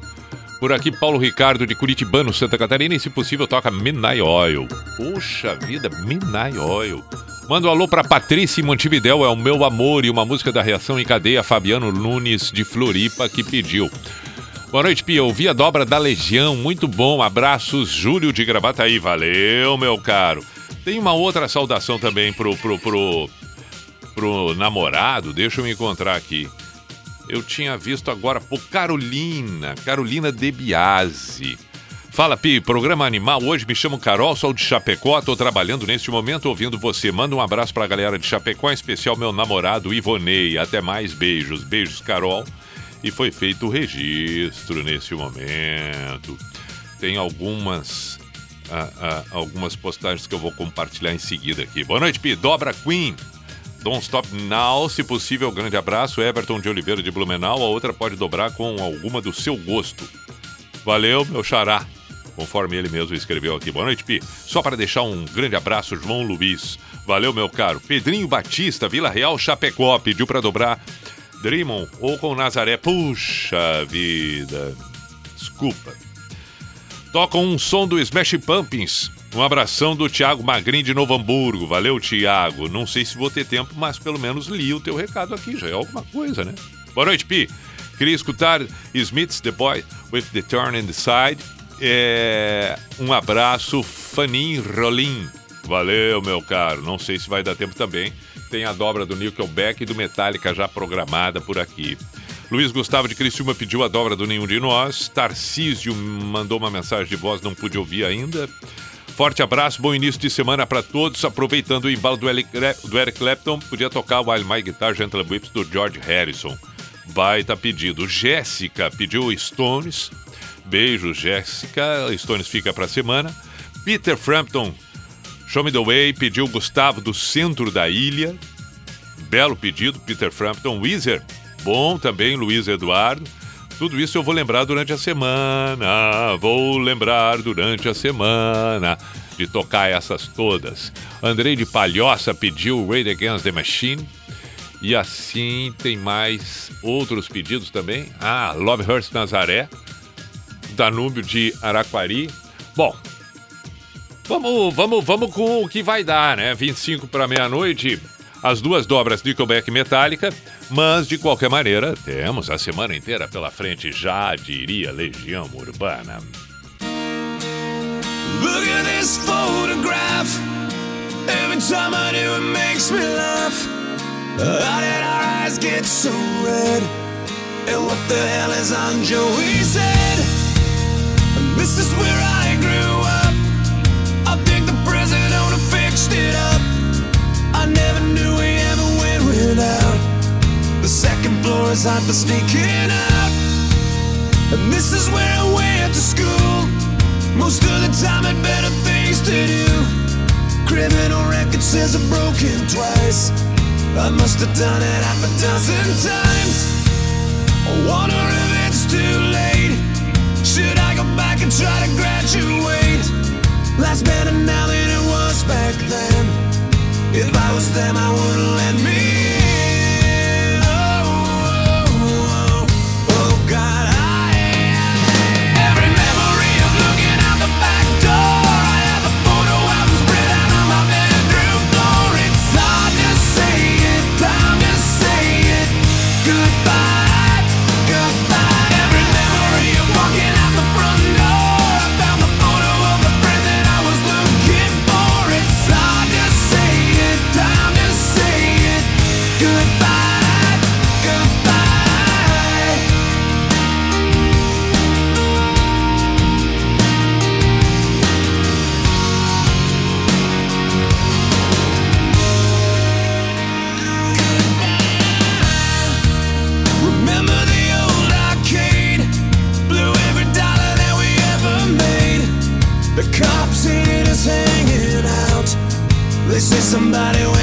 Por aqui, Paulo Ricardo de Curitibano, Santa Catarina, e se possível toca Midnight Oil. Puxa vida, Midnight Oil. Manda um alô para Patrícia em Montevidéu, é o meu amor, e uma música da reação em cadeia, Fabiano Nunes de Floripa, que pediu. Boa noite, Pia. Ouvi a dobra da Legião, muito bom. Abraços, Júlio de Gravataí. Valeu, meu caro. Tem uma outra saudação também pro, pro, pro, pro namorado, deixa eu me encontrar aqui. Eu tinha visto agora por Carolina, Carolina De Biasi. Fala, Pi, programa Animal. Hoje me chamo Carol, sou de Chapecó, tô trabalhando neste momento ouvindo você. Manda um abraço pra galera de Chapecó, em especial meu namorado Ivonei. Até mais, beijos. Beijos, Carol. E foi feito o registro nesse momento. Tem algumas ah, ah, algumas postagens que eu vou compartilhar em seguida aqui. Boa noite, Pi. Dobra Queen. Don't Stop Now, se possível, grande abraço. Everton de Oliveira de Blumenau. A outra pode dobrar com alguma do seu gosto. Valeu, meu xará. Conforme ele mesmo escreveu aqui. Boa noite, Pi. Só para deixar um grande abraço, João Luiz. Valeu, meu caro. Pedrinho Batista, Vila Real, Chapecó. Pediu para dobrar Dreamon ou com Nazaré. Puxa vida. Desculpa. Tocam um som do Smash Pumpkins. Um abração do Thiago Magrin de Novo Hamburgo. Valeu, Thiago. Não sei se vou ter tempo, mas pelo menos li o teu recado aqui. Já é alguma coisa, né? Boa noite, Pi. Queria escutar Smith's The Boy with the Turn in the Side. É... Um abraço, Fanin Rolim. Valeu, meu caro. Não sei se vai dar tempo também. Tem a dobra do Nickelback e do Metallica já programada por aqui. Luiz Gustavo de Criciúma pediu a dobra do Nenhum de Nós. Tarcísio mandou uma mensagem de voz, não pude ouvir ainda. Forte abraço, bom início de semana para todos. Aproveitando o embalo do Eric, do Eric Clapton, podia tocar o While My Guitar Gentle Whips do George Harrison. Baita pedido. Jéssica pediu Stones. Beijo, Jéssica. Stones fica para semana. Peter Frampton, Show Me The Way, pediu Gustavo do centro da ilha. Belo pedido, Peter Frampton. Weezer, bom também, Luiz Eduardo. Tudo isso eu vou lembrar durante a semana. Vou lembrar durante a semana de tocar essas todas. Andrei de Palhoça pediu Raid Against the Machine. E assim tem mais outros pedidos também. Ah, Love Hurts Nazaré. Danúbio de Araquari. Bom, vamos, vamos, vamos com o que vai dar, né? 25 para meia-noite as duas dobras Nickelback Metallica, mas de qualquer maneira, temos a semana inteira pela frente, já diria Legião Urbana. Look at this photograph. Every time I do, it makes me laugh. How did our eyes get so red? And what the hell is on Joey's head? This is where I grew up. I think the president fixed it up. Is hot for sneaking out. And this is where I went to school. Most of the time, had better things to do. Criminal record says I've broken twice. I must have done it half a dozen times. I wonder if it's too late. Should I go back and try to graduate? Life's better now than it was back then. If I was them, I wouldn't let me They say somebody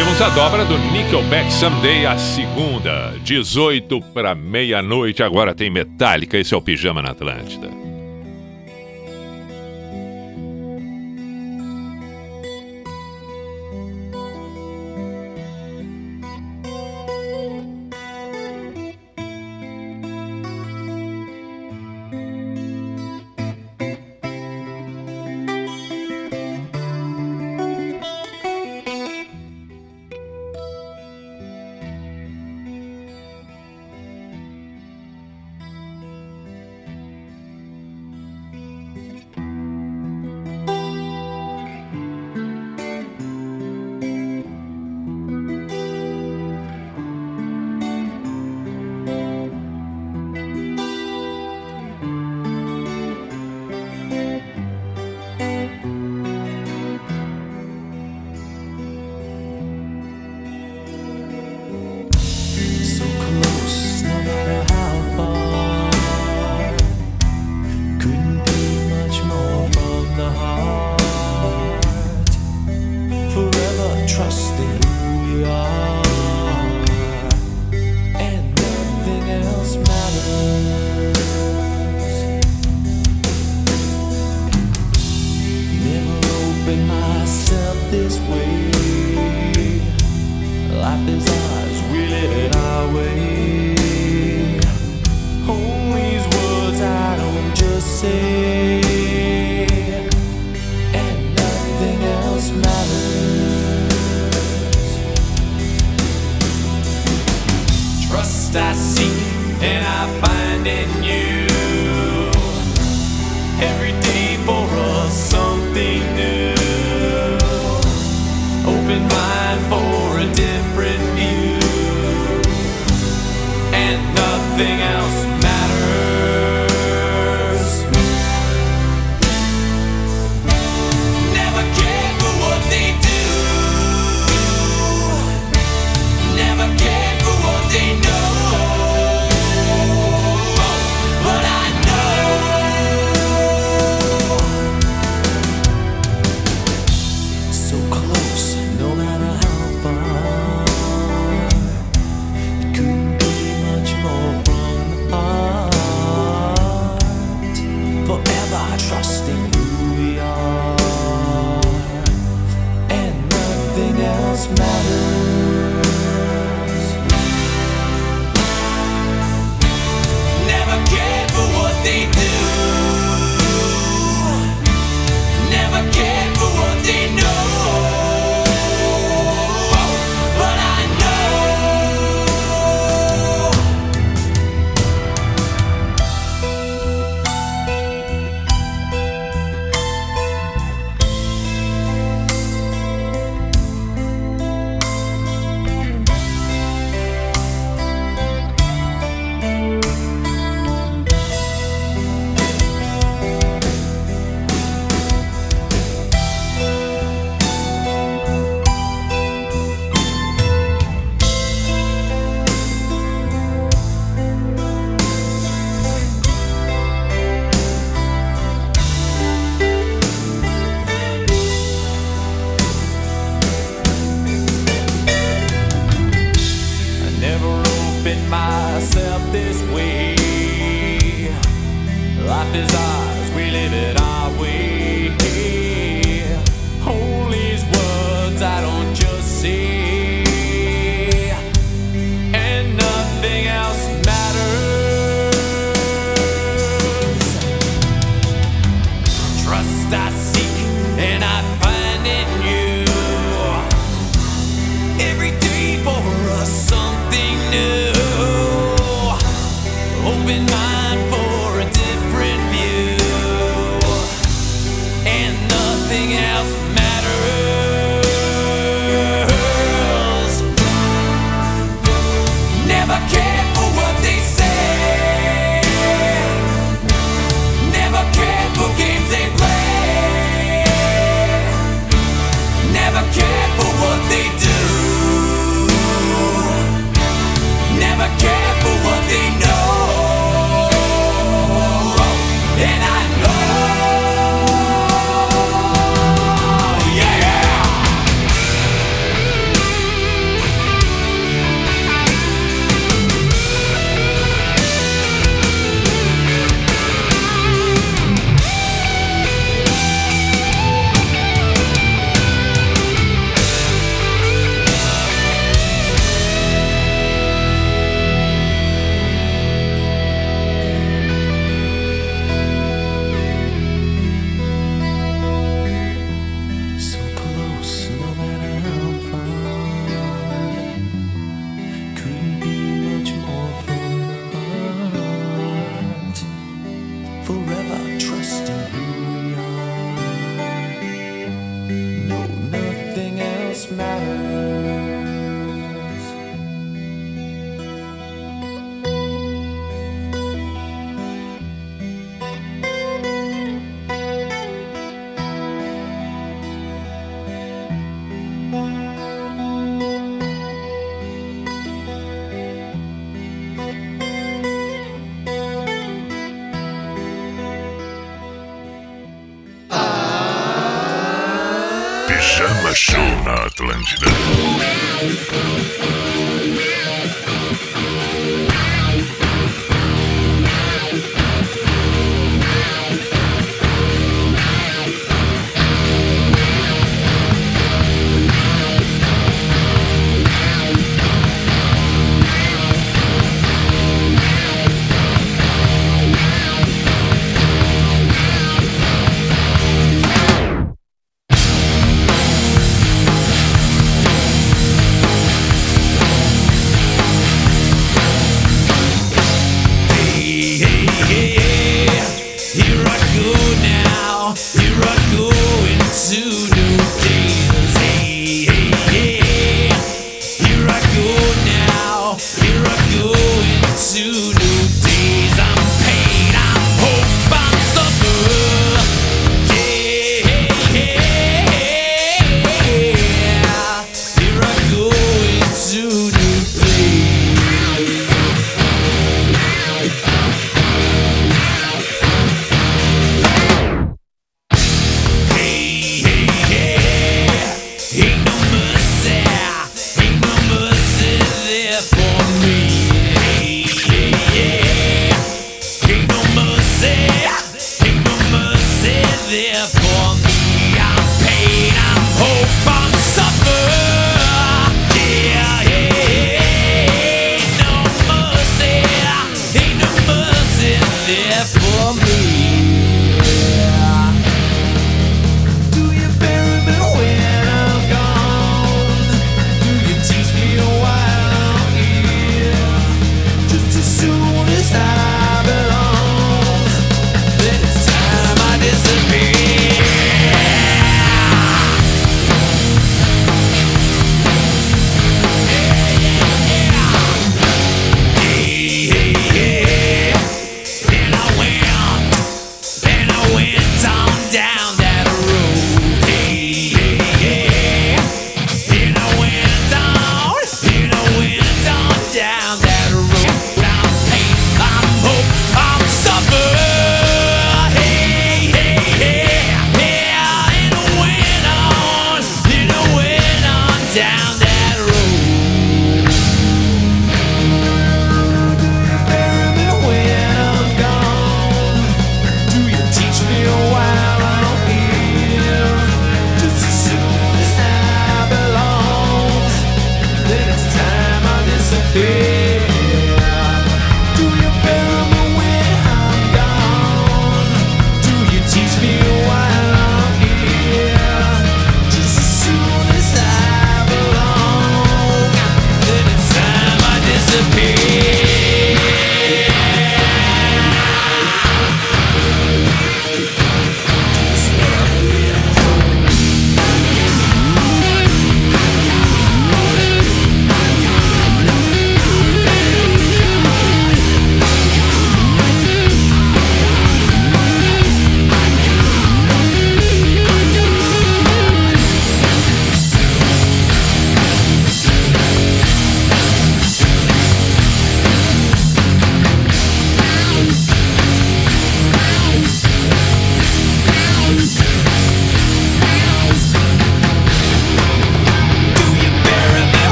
ouvimos a dobra do Nickelback Someday, a segunda, 18 para meia-noite. Agora tem Metallica, esse é o Pijama na Atlântida.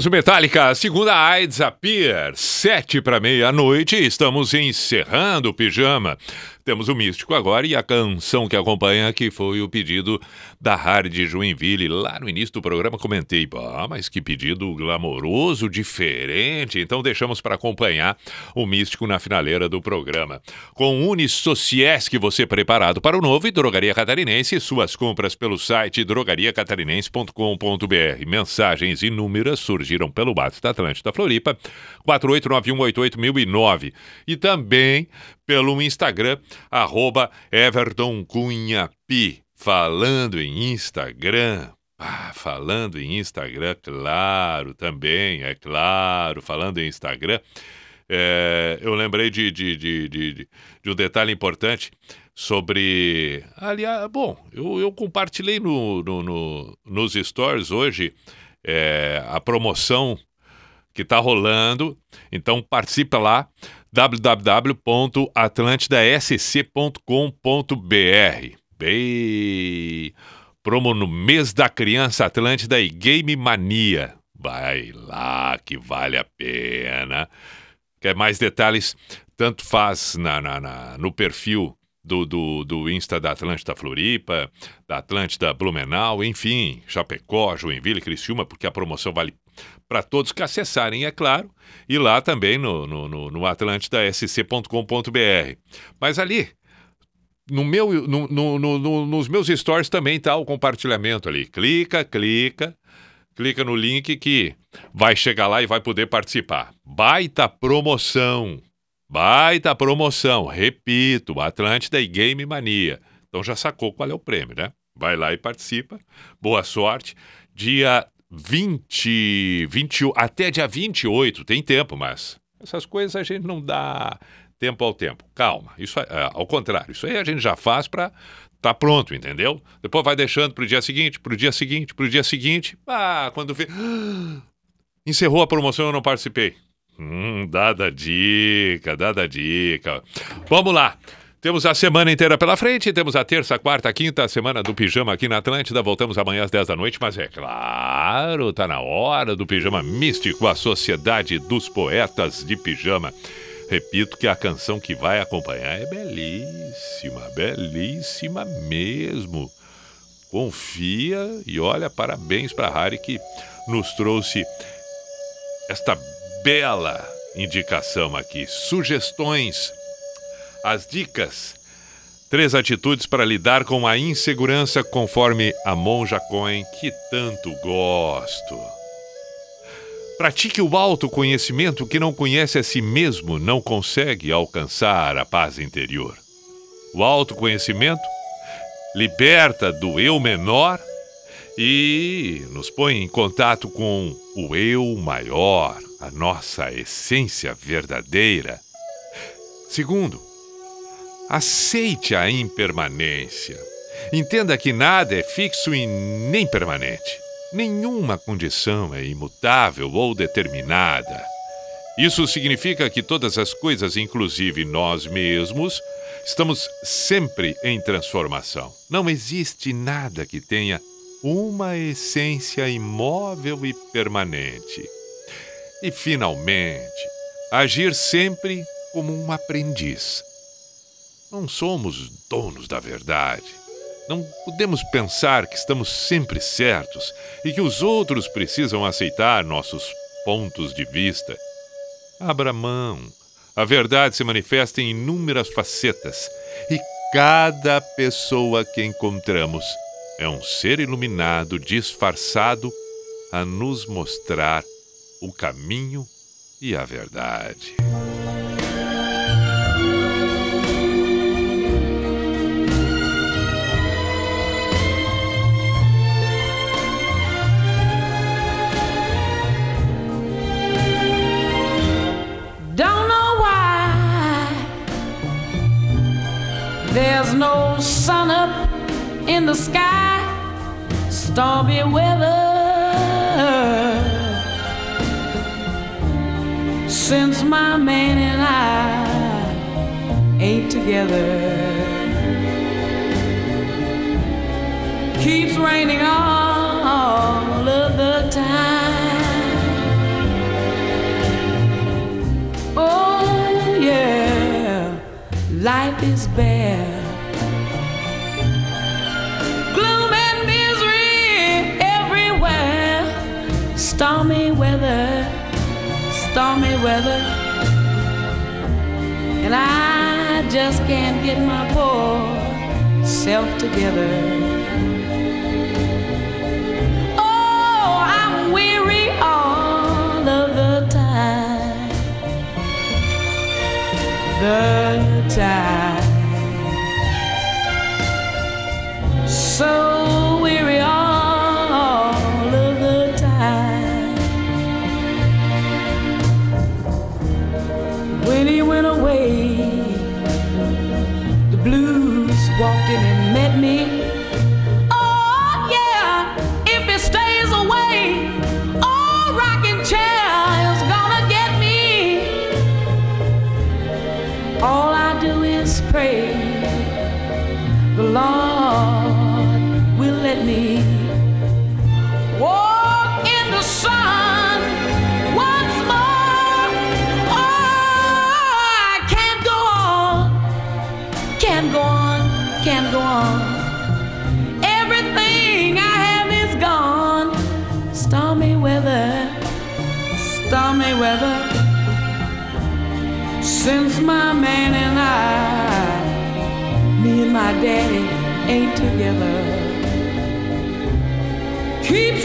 Dobramos o Metallica, segunda AIDS Appear, sete para meia-noite, estamos encerrando o pijama. Temos o Místico agora e a canção que acompanha, que foi o pedido da Hard Joinville. Lá no início do programa comentei, ah, mas que pedido glamouroso, diferente. Então deixamos para acompanhar o Místico na finaleira do programa. Com Unisociesc, você preparado para o novo e Drogaria Catarinense, suas compras pelo site drogariacatarinense.com.br. Mensagens inúmeras surgiram pelo WhatsApp da Atlântida Floripa, 489188009. E também pelo Instagram, arroba Everton Cunha. Falando em Instagram, ah, falando em Instagram, claro, também, é claro, falando em Instagram, é, eu lembrei de, de, de, de, um detalhe importante sobre. Aliás, bom, eu, eu compartilhei no, no, no nos stories hoje é, a promoção que está rolando, então participa lá www.atlantidasc.com.br. Bem, promo no mês da criança Atlântida e Game Mania. Vai lá que vale a pena. Quer mais detalhes? Tanto faz na, na, na no perfil do, do, do Insta da Atlântida Floripa, da Atlântida Blumenau, enfim, Chapecó, Joinville, Criciúma, porque a promoção vale para todos que acessarem, é claro, e lá também no, no, no, no atlantidasc.com.br. Mas ali, no meu, no, no, no, nos meus stories também está o compartilhamento ali. Clica, clica, clica no link que vai chegar lá e vai poder participar. Baita promoção! Baita promoção! Repito, Atlântida e Game Mania. Então já sacou qual é o prêmio, né? Vai lá e participa. Boa sorte. Dia 20, 20, até dia 28, tem tempo, mas essas coisas a gente não dá tempo ao tempo. Calma, isso é, é ao contrário, isso aí a gente já faz para tá pronto, entendeu? Depois vai deixando pro dia seguinte, pro dia seguinte, pro dia seguinte. Ah, quando vê. [gasps] Encerrou a promoção, eu não participei. Hum, dada dica, dada dica. Vamos lá. Temos a semana inteira pela frente, temos a terça, quarta, quinta semana do pijama aqui na Atlântida. Voltamos amanhã às 10 da noite, mas é claro, tá na hora do pijama místico, a Sociedade dos Poetas de Pijama. Repito que a canção que vai acompanhar é belíssima, belíssima mesmo. Confia e olha, parabéns para Harry que nos trouxe esta bela indicação aqui. Sugestões as dicas. Três atitudes para lidar com a insegurança conforme a Monja Cohen, que tanto gosto. Pratique o autoconhecimento que não conhece a si mesmo não consegue alcançar a paz interior. O autoconhecimento liberta do eu menor e nos põe em contato com o eu maior, a nossa essência verdadeira. Segundo, Aceite a impermanência. Entenda que nada é fixo e nem permanente. Nenhuma condição é imutável ou determinada. Isso significa que todas as coisas, inclusive nós mesmos, estamos sempre em transformação. Não existe nada que tenha uma essência imóvel e permanente. E, finalmente, agir sempre como um aprendiz não somos donos da verdade. Não podemos pensar que estamos sempre certos e que os outros precisam aceitar nossos pontos de vista. Abra mão. A verdade se manifesta em inúmeras facetas e cada pessoa que encontramos é um ser iluminado disfarçado a nos mostrar o caminho e a verdade. no sun up in the sky, stormy weather. Since my man and I ain't together, keeps raining all of the time. Oh, yeah, life is bare. Stormy weather, stormy weather. And I just can't get my poor self together. Oh, I'm weary all of the time. The time. So my daddy ain't together. Keeps